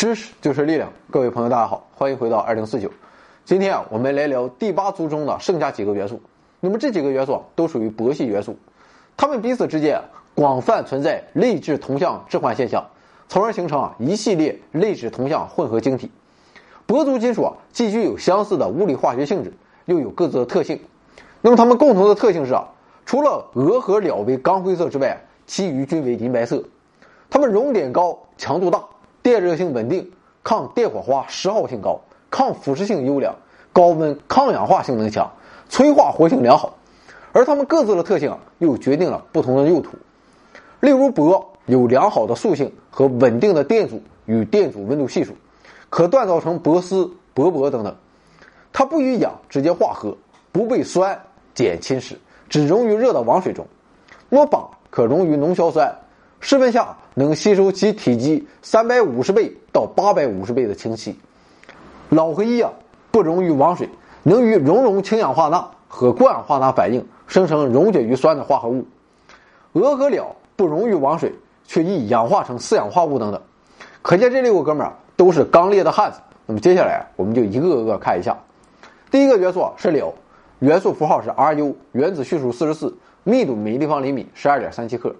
知识就是力量，各位朋友，大家好，欢迎回到二零四九。今天啊，我们来聊第八族中的剩下几个元素。那么这几个元素啊，都属于铂系元素，它们彼此之间广泛存在类质同向置换现象，从而形成啊一系列类质同向混合晶体。铂族金属啊，既具有相似的物理化学性质，又有各自的特性。那么它们共同的特性是啊，除了铬和铠为钢灰色之外，其余均为银白色。它们熔点高，强度大。电热性稳定，抗电火花失耗性高，抗腐蚀性优良，高温抗氧化性能强，催化活性良好。而它们各自的特性又决定了不同的用途。例如，铂有良好的塑性和稳定的电阻与电阻温度系数，可锻造成铂丝、铂箔等等。它不与氧直接化合，不被酸碱侵蚀，只溶于热的王水中。那么，钯可溶于浓硝酸。室温下能吸收其体积三百五十倍到八百五十倍的氢气。铑和铱啊不溶于王水，能与熔融氢氧化钠和过氧化钠反应，生成溶解于酸的化合物。铬和铠不溶于王水，却易氧化成四氧化物等等。可见这六个哥们儿都是刚烈的汉子。那么接下来我们就一个个看一下。第一个元素是铠，元素符号是 Ru，原子序数四十四，密度每立方厘米十二点三七克。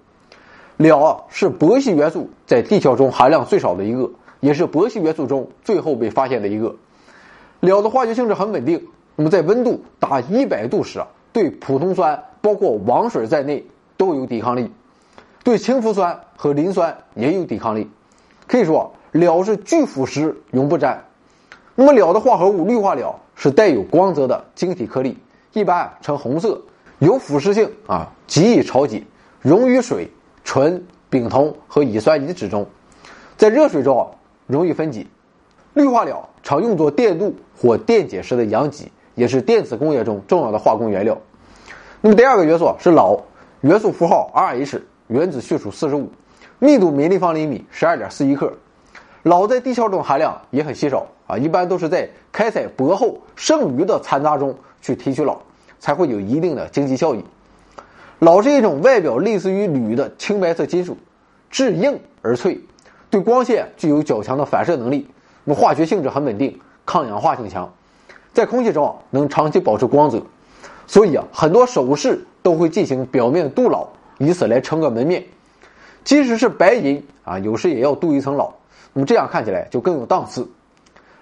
铠啊是铂系元素在地壳中含量最少的一个，也是铂系元素中最后被发现的一个。铠的化学性质很稳定，那么在温度达一百度时啊，对普通酸包括王水在内都有抵抗力，对氢氟酸和磷酸也有抵抗力。可以说，铠是聚腐蚀永不沾。那么铠的化合物氯化铠是带有光泽的晶体颗粒，一般呈红色，有腐蚀性啊，极易潮解，溶于水。醇、丙酮和乙酸乙酯中，在热水中容易分解。氯化铠常用作电镀或电解时的阳极，也是电子工业中重要的化工原料。那么第二个元素是铑，元素符号 Rh，原子序数四十五，密度每立方厘米十二点四一克。铑在地壳中含量也很稀少啊，一般都是在开采铂后剩余的残渣中去提取铑，才会有一定的经济效益。铑是一种外表类似于铝的青白色金属，质硬而脆，对光线具有较强的反射能力。那么化学性质很稳定，抗氧化性强，在空气中啊能长期保持光泽。所以啊，很多首饰都会进行表面镀铑，以此来撑个门面。即使是白银啊，有时也要镀一层铑。那么这样看起来就更有档次。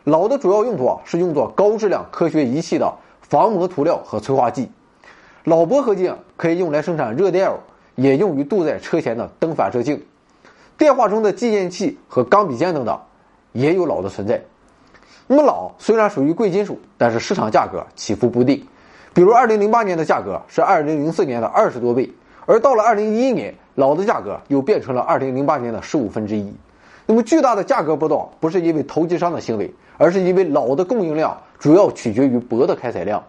铑的主要用途啊，是用作高质量科学仪器的防磨涂料和催化剂。老铂合金可以用来生产热电偶，也用于镀在车前的灯反射镜、电话中的继电器和钢笔尖等等，也有老的存在。那么老虽然属于贵金属，但是市场价格起伏不定。比如2008年的价格是2004年的二十多倍，而到了2011年，老的价格又变成了2008年的十五分之一。那么巨大的价格波动不是因为投机商的行为，而是因为老的供应量主要取决于铂的开采量，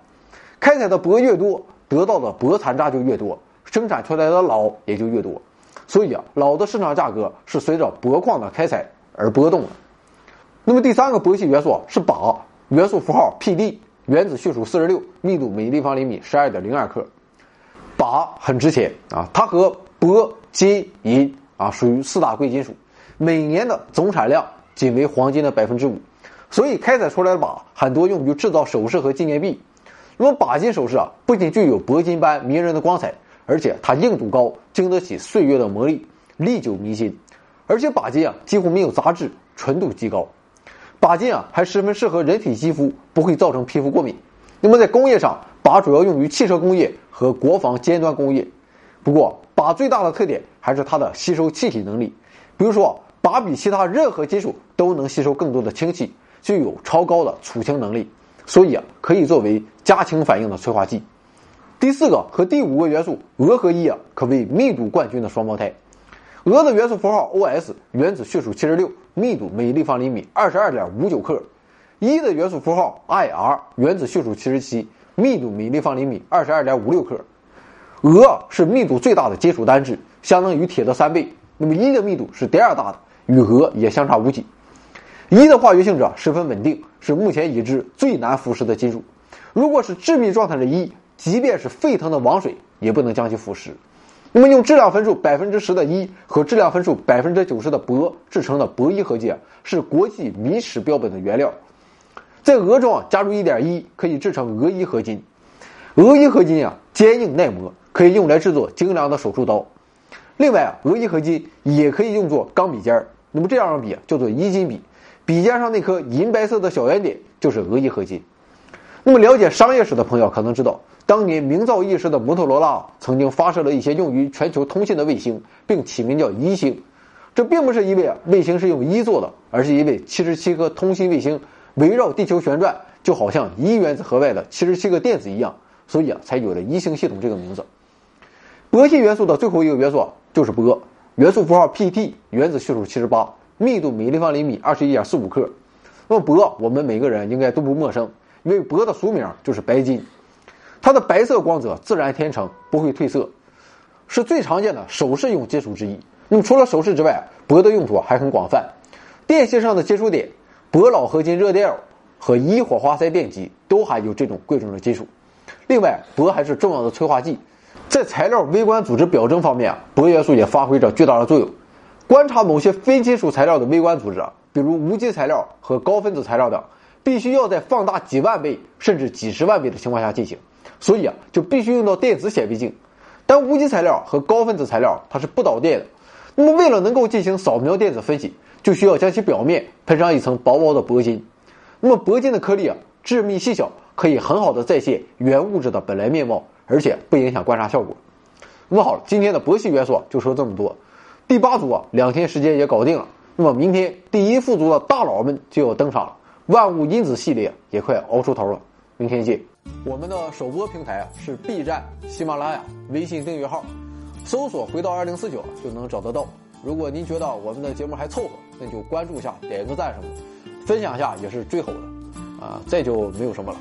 开采的铂越多。得到的铂残渣就越多，生产出来的铼也就越多，所以啊，铼的市场价格是随着铂矿的开采而波动的。那么第三个铂系元素是钯，元素符号 Pd，原子序数四十六，密度每立方厘米十二点零二克。钯很值钱啊，它和铂、金、银啊属于四大贵金属，每年的总产量仅为黄金的百分之五，所以开采出来的钯很多用于制造首饰和纪念币。那么钯金首饰啊，不仅具有铂金般迷人的光彩，而且它硬度高，经得起岁月的磨砺，历久弥新。而且钯金啊几乎没有杂质，纯度极高。钯金啊还十分适合人体肌肤，不会造成皮肤过敏。那么在工业上，钯主要用于汽车工业和国防尖端工业。不过钯最大的特点还是它的吸收气体能力。比如说，钯比其他任何金属都能吸收更多的氢气，具有超高的储氢能力。所以啊，可以作为加氢反应的催化剂。第四个和第五个元素铬和铱啊，可谓密度冠军的双胞胎。铬的元素符号 Os，原子序数七十六，密度每立方厘米二十二点五九克；铱的元素符号 Ir，原子序数七十七，密度每立方厘米二十二点五六克。铬是密度最大的金属单质，相当于铁的三倍。那么铱的密度是第二大的，与铬也相差无几。铱的化学性质十分稳定，是目前已知最难腐蚀的金属。如果是致密状态的铱，即便是沸腾的王水也不能将其腐蚀。那么用质量分数百分之十的铱和质量分数百分之九十的铂制成的铂铱合金，是国际米尺标本的原料。在鹅中啊加入一点铱，可以制成鹅铱合金。鹅铱合金啊，坚硬耐磨，可以用来制作精良的手术刀。另外啊，鹅铱合金也可以用作钢笔尖儿。那么这样的笔叫做铱金笔，笔尖上那颗银白色的小圆点就是鹅铱合金。那么了解商业史的朋友可能知道。当年名噪一时的摩托罗拉曾经发射了一些用于全球通信的卫星，并起名叫“一星”。这并不是因为啊卫星是用一做的，而是因为七十七颗通信卫星围绕地球旋转，就好像一原子核外的七十七个电子一样，所以啊，才有了一星系统这个名字。铂系元素的最后一个元素就是铂，元素符号 Pt，原子序数七十八，密度每立方厘米二十一点四五克。那么铂，我们每个人应该都不陌生，因为铂的俗名就是白金。它的白色光泽自然天成，不会褪色，是最常见的首饰用金属之一。那么除了首饰之外，铂的用途还很广泛。电线上的接触点、铂老合金热电偶和一火花塞电极都含有这种贵重的金属。另外，铂还是重要的催化剂，在材料微观组织表征方面，铂元素也发挥着巨大的作用。观察某些非金属材料的微观组织，比如无机材料和高分子材料等，必须要在放大几万倍甚至几十万倍的情况下进行。所以啊，就必须用到电子显微镜，但无机材料和高分子材料它是不导电的。那么为了能够进行扫描电子分析，就需要将其表面喷上一层薄薄的铂金。那么铂金的颗粒啊，致密细小，可以很好的再现原物质的本来面貌，而且不影响观察效果。那么好了，今天的铂系元素就说这么多。第八组啊，两天时间也搞定了。那么明天第一副组的大佬们就要登场了，万物因子系列也快熬出头了。明天见。我们的首播平台啊是 B 站、喜马拉雅、微信订阅号，搜索“回到二零四九”就能找得到。如果您觉得我们的节目还凑合，那就关注一下，点个赞什么的，分享一下也是最好的。啊，再就没有什么了。